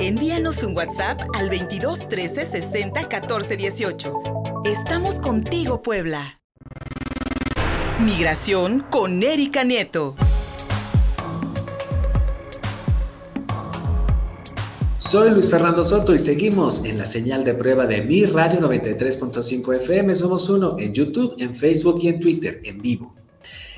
Envíanos un WhatsApp al 22 13 60 14 18. Estamos contigo, Puebla. Migración con Erika Nieto. Soy Luis Fernando Soto y seguimos en la señal de prueba de Mi Radio 93.5 FM. Somos uno en YouTube, en Facebook y en Twitter en vivo.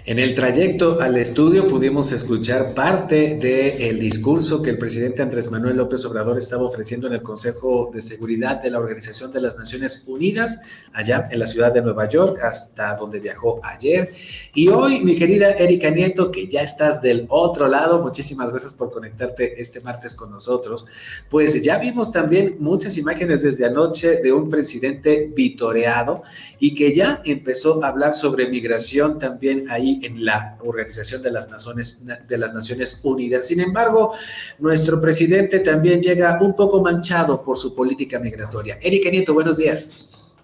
En el trayecto al estudio pudimos escuchar parte del discurso que el presidente Andrés Manuel López Obrador estaba ofreciendo en el Consejo de Seguridad de la Organización de las Naciones Unidas, allá en la ciudad de Nueva York, hasta donde viajó ayer. Y hoy, mi querida Erika Nieto, que ya estás del otro lado, muchísimas gracias por conectarte este martes con nosotros. Pues ya vimos también muchas imágenes desde anoche de un presidente vitoreado y que ya empezó a hablar sobre migración también ahí en la Organización de las Naciones, de las Naciones Unidas. Sin embargo, nuestro presidente también llega un poco manchado por su política migratoria. Erika Nieto, buenos días.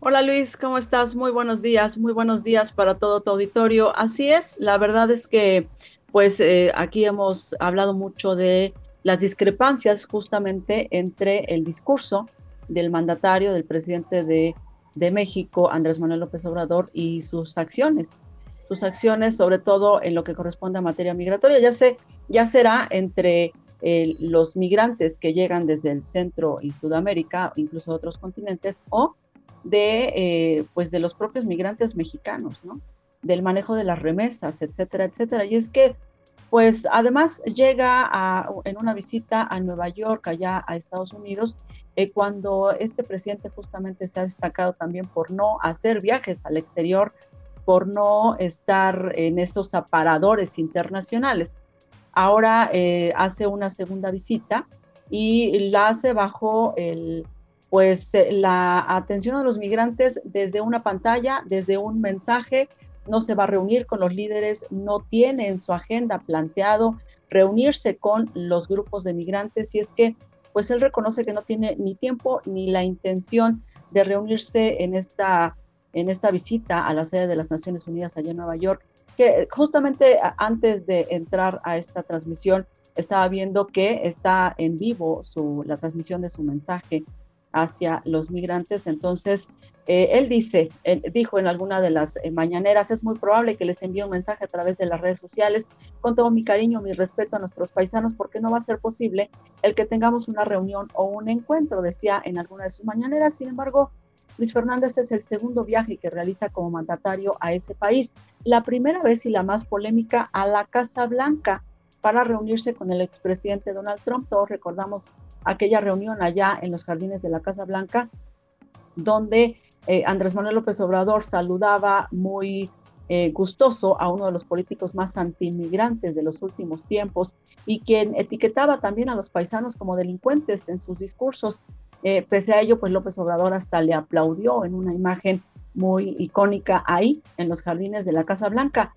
Hola Luis, ¿cómo estás? Muy buenos días, muy buenos días para todo tu auditorio. Así es, la verdad es que pues eh, aquí hemos hablado mucho de las discrepancias justamente entre el discurso del mandatario, del presidente de de México, Andrés Manuel López Obrador, y sus acciones. Sus acciones, sobre todo en lo que corresponde a materia migratoria, ya, sé, ya será entre eh, los migrantes que llegan desde el centro y Sudamérica, incluso otros continentes, o de, eh, pues de los propios migrantes mexicanos, ¿no? Del manejo de las remesas, etcétera, etcétera. Y es que, pues además llega a, en una visita a Nueva York, allá a Estados Unidos, eh, cuando este presidente justamente se ha destacado también por no hacer viajes al exterior, por no estar en esos aparadores internacionales. Ahora eh, hace una segunda visita y la hace bajo el, pues, eh, la atención a los migrantes desde una pantalla, desde un mensaje, no se va a reunir con los líderes, no tiene en su agenda planteado reunirse con los grupos de migrantes y es que pues él reconoce que no tiene ni tiempo ni la intención de reunirse en esta, en esta visita a la sede de las Naciones Unidas allá en Nueva York, que justamente antes de entrar a esta transmisión estaba viendo que está en vivo su, la transmisión de su mensaje hacia los migrantes. Entonces, eh, él dice, dijo en alguna de las eh, mañaneras, es muy probable que les envíe un mensaje a través de las redes sociales con todo mi cariño, mi respeto a nuestros paisanos, porque no va a ser posible el que tengamos una reunión o un encuentro, decía en alguna de sus mañaneras. Sin embargo, Luis Fernando, este es el segundo viaje que realiza como mandatario a ese país. La primera vez y la más polémica a la Casa Blanca para reunirse con el expresidente Donald Trump. Todos recordamos aquella reunión allá en los jardines de la Casa Blanca, donde eh, Andrés Manuel López Obrador saludaba muy eh, gustoso a uno de los políticos más antiinmigrantes de los últimos tiempos y quien etiquetaba también a los paisanos como delincuentes en sus discursos. Eh, pese a ello, pues López Obrador hasta le aplaudió en una imagen muy icónica ahí, en los jardines de la Casa Blanca.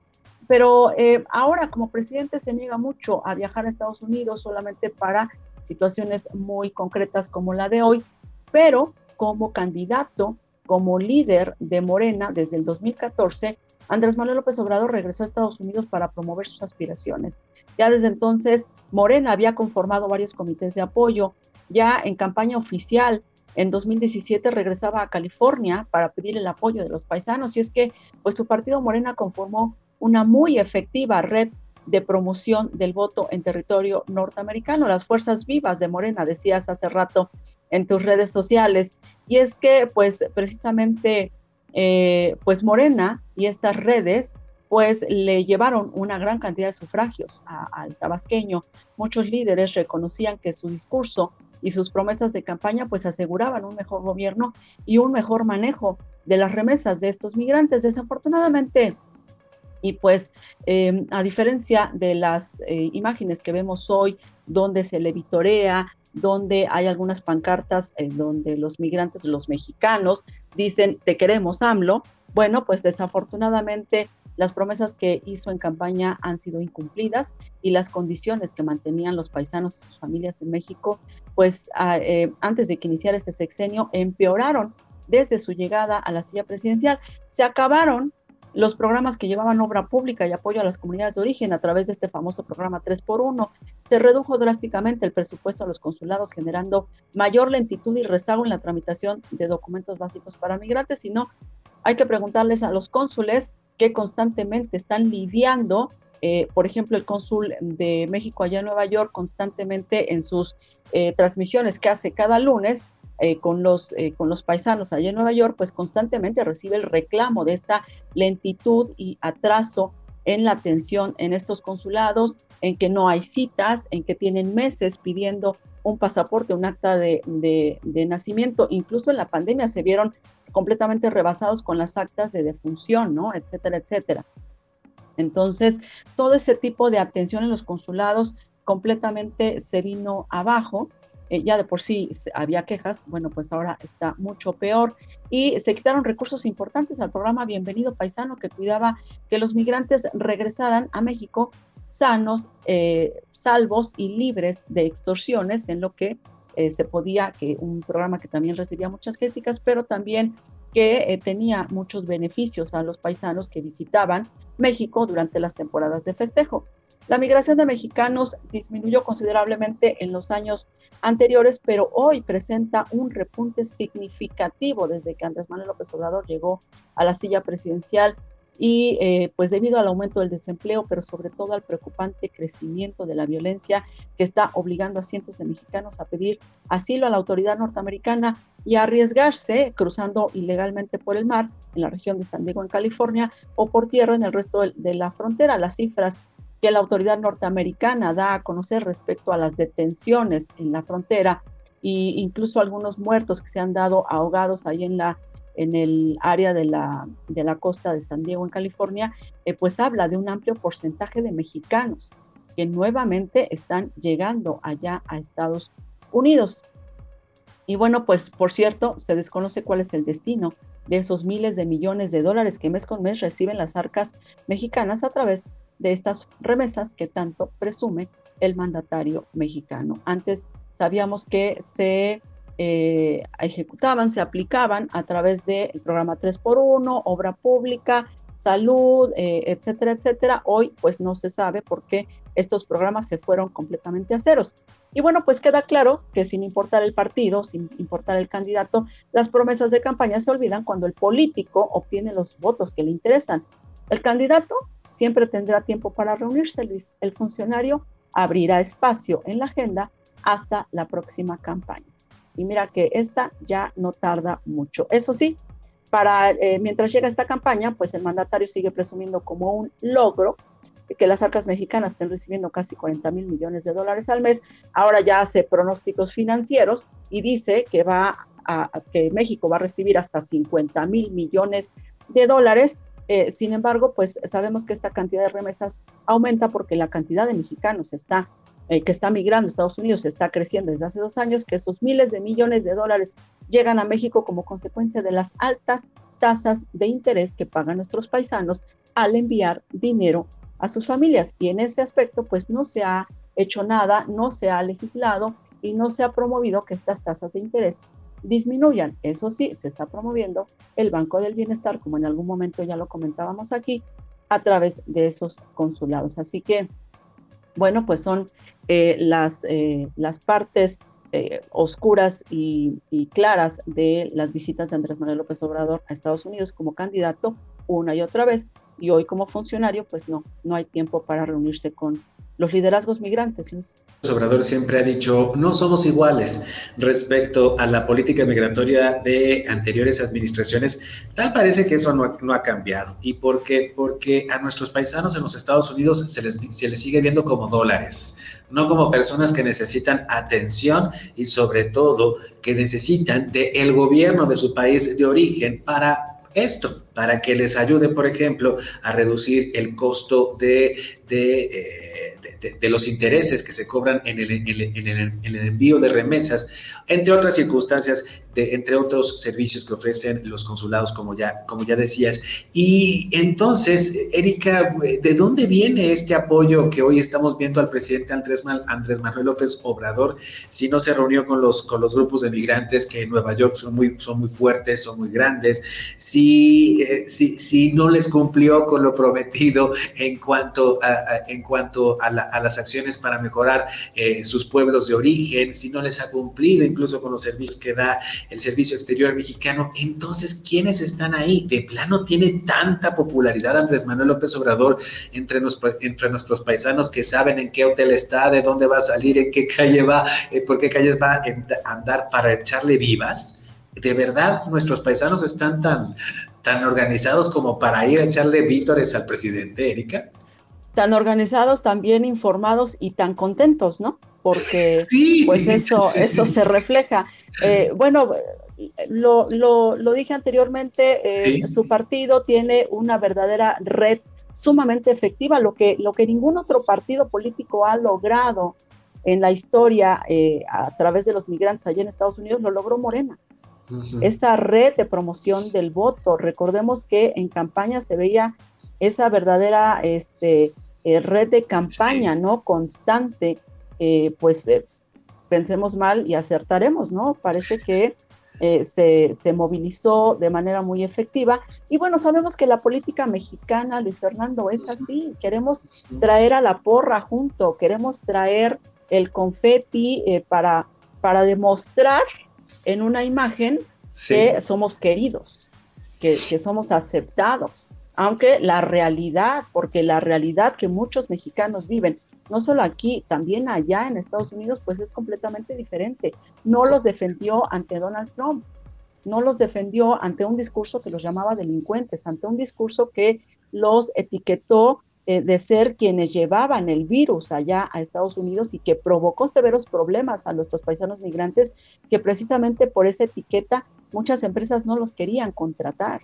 Pero ahora como presidente se niega mucho a viajar a Estados Unidos solamente para situaciones muy concretas como la de hoy, pero como candidato como líder de Morena desde el 2014, Andrés Manuel López Obrador regresó a Estados Unidos para promover sus aspiraciones. Ya desde entonces, Morena había conformado varios comités de apoyo. Ya en campaña oficial, en 2017 regresaba a California para pedir el apoyo de los paisanos. Y es que, pues su partido Morena conformó una muy efectiva red de promoción del voto en territorio norteamericano. Las fuerzas vivas de Morena, decías hace rato en tus redes sociales. Y es que, pues, precisamente, eh, pues Morena y estas redes, pues, le llevaron una gran cantidad de sufragios al tabasqueño. Muchos líderes reconocían que su discurso y sus promesas de campaña, pues, aseguraban un mejor gobierno y un mejor manejo de las remesas de estos migrantes. Desafortunadamente, y pues, em, a diferencia de las eh, imágenes que vemos hoy, donde se le vitorea, donde hay algunas pancartas en donde los migrantes, los mexicanos, dicen, te queremos AMLO. Bueno, pues desafortunadamente las promesas que hizo en campaña han sido incumplidas y las condiciones que mantenían los paisanos y sus familias en México, pues eh, antes de que iniciara este sexenio, empeoraron desde su llegada a la silla presidencial. Se acabaron los programas que llevaban obra pública y apoyo a las comunidades de origen a través de este famoso programa 3x1. Se redujo drásticamente el presupuesto a los consulados, generando mayor lentitud y rezago en la tramitación de documentos básicos para migrantes, sino hay que preguntarles a los cónsules que constantemente están lidiando, eh, por ejemplo, el cónsul de México allá en Nueva York constantemente en sus eh, transmisiones que hace cada lunes, eh, con, los, eh, con los paisanos allá en Nueva York, pues constantemente recibe el reclamo de esta lentitud y atraso en la atención en estos consulados, en que no hay citas, en que tienen meses pidiendo un pasaporte, un acta de, de, nacimiento. Incluso en la pandemia se vieron completamente rebasados con las actas de defunción, ¿no? Etcétera, etcétera. Entonces, todo ese tipo de atención en los consulados completamente se vino abajo eh, ya de por sí había quejas, bueno, pues ahora está mucho peor. Y se quitaron recursos importantes al programa Bienvenido Paisano, que cuidaba que los migrantes regresaran a México sanos, eh, salvos y libres de extorsiones, en lo que eh, se podía, que un programa que también recibía muchas críticas, pero también que tenía muchos beneficios a los paisanos que visitaban México durante las temporadas de festejo. La migración de mexicanos disminuyó considerablemente en los años anteriores, pero hoy presenta un repunte significativo desde que Andrés Manuel López Obrador llegó a la silla presidencial y eh, pues debido al aumento del desempleo, pero sobre todo al preocupante crecimiento de la violencia que está obligando a cientos de mexicanos a pedir asilo a la autoridad norteamericana y a arriesgarse cruzando ilegalmente por el mar en la región de San Diego, en California, o por tierra en el resto de la frontera. Las cifras que la autoridad norteamericana da a conocer respecto a las detenciones en la frontera e incluso algunos muertos que se han dado ahogados ahí en la en el área de la, de la costa de San Diego, en California, eh, pues habla de un amplio porcentaje de mexicanos que nuevamente están llegando allá a Estados Unidos. Y bueno, pues por cierto, se desconoce cuál es el destino de esos miles de millones de dólares que mes con mes reciben las arcas mexicanas a través de estas remesas que tanto presume el mandatario mexicano. Antes sabíamos que se eh, ejecutaban, se aplicaban a través del programa 3x1, obra pública, salud, eh, etcétera, etcétera. Hoy pues no se sabe por qué estos programas se fueron completamente a ceros. Y bueno, pues queda claro que sin importar el partido, sin importar el candidato, las promesas de campaña se olvidan cuando el político obtiene los votos que le interesan. El candidato siempre tendrá tiempo para reunirse, Luis. El funcionario abrirá espacio en la agenda hasta la próxima campaña. Y mira que esta ya no tarda mucho. Eso sí, para eh, mientras llega esta campaña, pues el mandatario sigue presumiendo como un logro que las arcas mexicanas estén recibiendo casi 40 mil millones de dólares al mes. Ahora ya hace pronósticos financieros y dice que va a, que México va a recibir hasta 50 mil millones de dólares eh, sin embargo, pues sabemos que esta cantidad de remesas aumenta porque la cantidad de mexicanos está, eh, que está migrando a Estados Unidos está creciendo desde hace dos años, que esos miles de millones de dólares llegan a México como consecuencia de las altas tasas de interés que pagan nuestros paisanos al enviar dinero a sus familias. Y en ese aspecto, pues no se ha hecho nada, no se ha legislado y no se ha promovido que estas tasas de interés disminuyan. Eso sí, se está promoviendo el Banco del Bienestar, como en algún momento ya lo comentábamos aquí, a través de esos consulados. Así que, bueno, pues son eh, las, eh, las partes eh, oscuras y, y, claras de las visitas de Andrés Manuel López Obrador a Estados Unidos como candidato una y otra vez. Y hoy como funcionario, pues no, no hay tiempo para reunirse con los liderazgos migrantes, Luis. Obrador siempre ha dicho, no somos iguales respecto a la política migratoria de anteriores administraciones. Tal parece que eso no ha, no ha cambiado. ¿Y por qué? Porque a nuestros paisanos en los Estados Unidos se les, se les sigue viendo como dólares, no como personas que necesitan atención y sobre todo que necesitan del el gobierno de su país de origen para esto, para que les ayude, por ejemplo, a reducir el costo de... de eh, de, los intereses que se cobran en el, en, el, envío de remesas, entre otras circunstancias, de, entre otros servicios que ofrecen los consulados, como ya, como ya decías. Y entonces, Erika, ¿de dónde viene este apoyo que hoy estamos viendo al presidente Andrés, Andrés Manuel López Obrador si no se reunió con los, con los grupos de migrantes que en Nueva York son muy, son muy fuertes, son muy grandes? Si si, si, no les cumplió con lo prometido en cuanto a, en cuanto a, las acciones para mejorar eh, sus pueblos de origen, si no les ha cumplido incluso con los servicios que da el Servicio Exterior Mexicano, entonces, ¿quiénes están ahí? De plano tiene tanta popularidad Andrés Manuel López Obrador entre, entre nuestros paisanos que saben en qué hotel está, de dónde va a salir, en qué calle va, eh, por qué calles va a andar para echarle vivas ¿De verdad nuestros paisanos están tan, tan organizados como para ir a echarle vítores al presidente, Erika? Tan organizados, tan bien informados y tan contentos, ¿no? Porque pues eso, eso se refleja. Eh, bueno, lo, lo, dije anteriormente, eh, su partido tiene una verdadera red sumamente efectiva, lo que, lo que ningún otro partido político ha logrado en la historia eh, a través de los migrantes allá en Estados Unidos, lo logró Morena esa red de promoción del voto. Recordemos que en campaña se veía esa verdadera este, eh, red de campaña, ¿no? Constante, eh, pues eh, pensemos mal y acertaremos, ¿no? Parece que se, se, movilizó de manera muy efectiva. Y bueno, sabemos que la política mexicana, Luis Fernando, es así. Queremos traer a la porra junto, queremos traer el confeti para, para demostrar en una imagen que somos queridos, que, somos aceptados, aunque la realidad, porque la realidad que muchos mexicanos viven, no solo aquí, también allá en Estados Unidos, pues es completamente diferente. No los defendió ante Donald Trump, no los defendió ante un discurso que los llamaba delincuentes, ante un discurso que los etiquetó eh, de ser quienes llevaban el virus allá a Estados Unidos y que provocó severos problemas a nuestros paisanos migrantes, que precisamente por esa etiqueta muchas empresas no los querían contratar,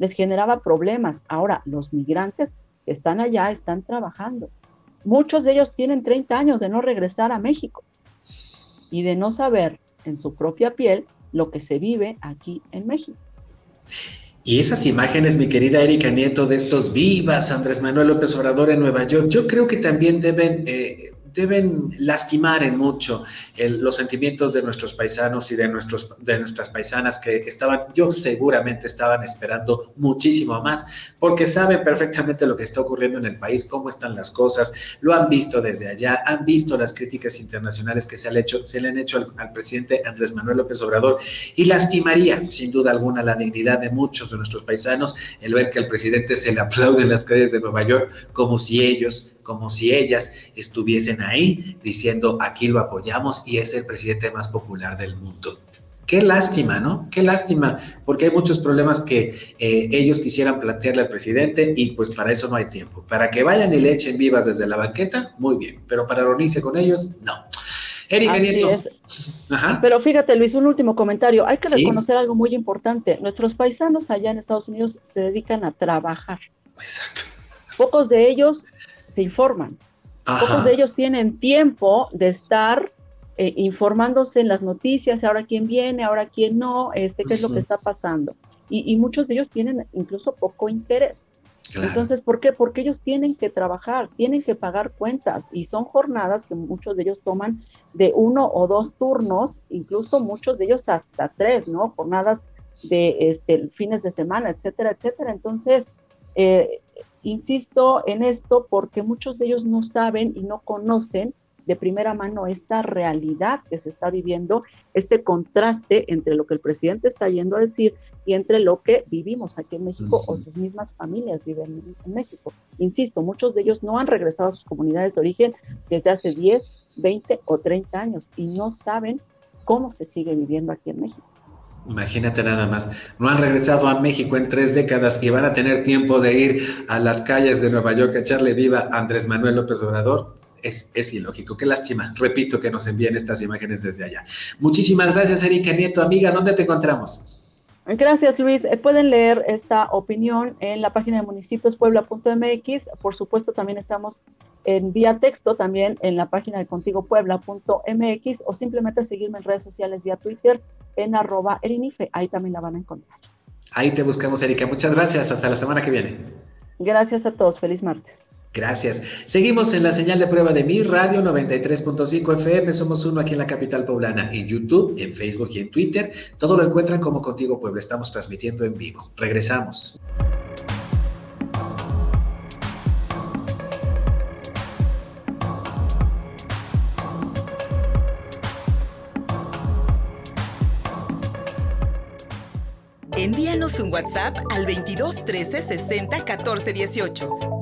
les generaba problemas. Ahora, los migrantes que están allá están trabajando. Muchos de ellos tienen 30 años de no regresar a México y de no saber en su propia piel lo que se vive aquí en México. Y esas imágenes, mi querida Erika Nieto, de estos vivas Andrés Manuel López Obrador en Nueva York, yo creo que también deben eh, deben lastimar en mucho los sentimientos de nuestros paisanos y de, nuestros, de nuestras paisanas que estaban, yo seguramente estaban esperando muchísimo más, porque saben perfectamente lo que está ocurriendo en el país, cómo están las cosas, lo han visto desde allá, han visto las críticas internacionales que se, han hecho, se le han hecho al, presidente Andrés Manuel López Obrador y lastimaría sin duda alguna la dignidad de muchos de nuestros paisanos el ver que al presidente se le aplaude en las calles de Nueva York como si ellos como si ellas estuviesen ahí diciendo aquí lo apoyamos y es el presidente más popular del mundo. Qué lástima, ¿no? Qué lástima, porque hay muchos problemas que eh, ellos quisieran plantearle al presidente y pues para eso no hay tiempo. Para que vayan y le echen vivas desde la banqueta, muy bien, pero para reunirse con ellos, no. Erika Nieto. Pero fíjate, Luis, un último comentario. Hay que reconocer algo muy importante. Nuestros paisanos allá en Estados Unidos se dedican a trabajar. Exacto. Pocos de ellos se informan. Pocos de ellos tienen tiempo de estar eh, informándose en las noticias, ahora quién viene, ahora quién no, este, qué es lo que está pasando. Y, muchos de ellos tienen incluso poco interés. Entonces, ¿por qué? Porque ellos tienen que trabajar, tienen que pagar cuentas y son jornadas que muchos de ellos toman de uno o dos turnos, incluso muchos de ellos hasta tres, ¿no? Jornadas de este, fines de semana, etcétera, etcétera. Entonces, eh, Insisto en esto porque muchos de ellos no saben y no conocen de primera mano esta realidad que se está viviendo, este contraste entre lo que el presidente está yendo a decir y entre lo que vivimos aquí en México o sus mismas familias viven en México. Insisto, muchos de ellos no han regresado a sus comunidades de origen desde hace 10, 20 o 30 años y no saben cómo se sigue viviendo aquí en México. Imagínate nada más, no han regresado a México en tres décadas y van a tener tiempo de ir a las calles de Nueva York a echarle viva a Andrés Manuel López Obrador. Es, es ilógico, qué lástima. Repito que nos envíen estas imágenes desde allá. Muchísimas gracias, Erika Nieto, amiga. ¿Dónde te encontramos? Gracias, Luis. Eh, pueden leer esta opinión en la página de municipiospuebla.mx. Por supuesto, también estamos en vía texto, también en la página de contigopuebla.mx o simplemente seguirme en redes sociales vía Twitter en arroba erinife. Ahí también la van a encontrar. Ahí te buscamos, Erika. Muchas gracias. Hasta la semana que viene. Gracias a todos. Feliz martes. Gracias. Seguimos en la señal de prueba de mi radio 93.5 FM. Somos uno aquí en la capital poblana, en YouTube, en Facebook y en Twitter. Todo lo encuentran como Contigo Puebla. Estamos transmitiendo en vivo. Regresamos. Envíanos un WhatsApp al 22 13 60 14 18.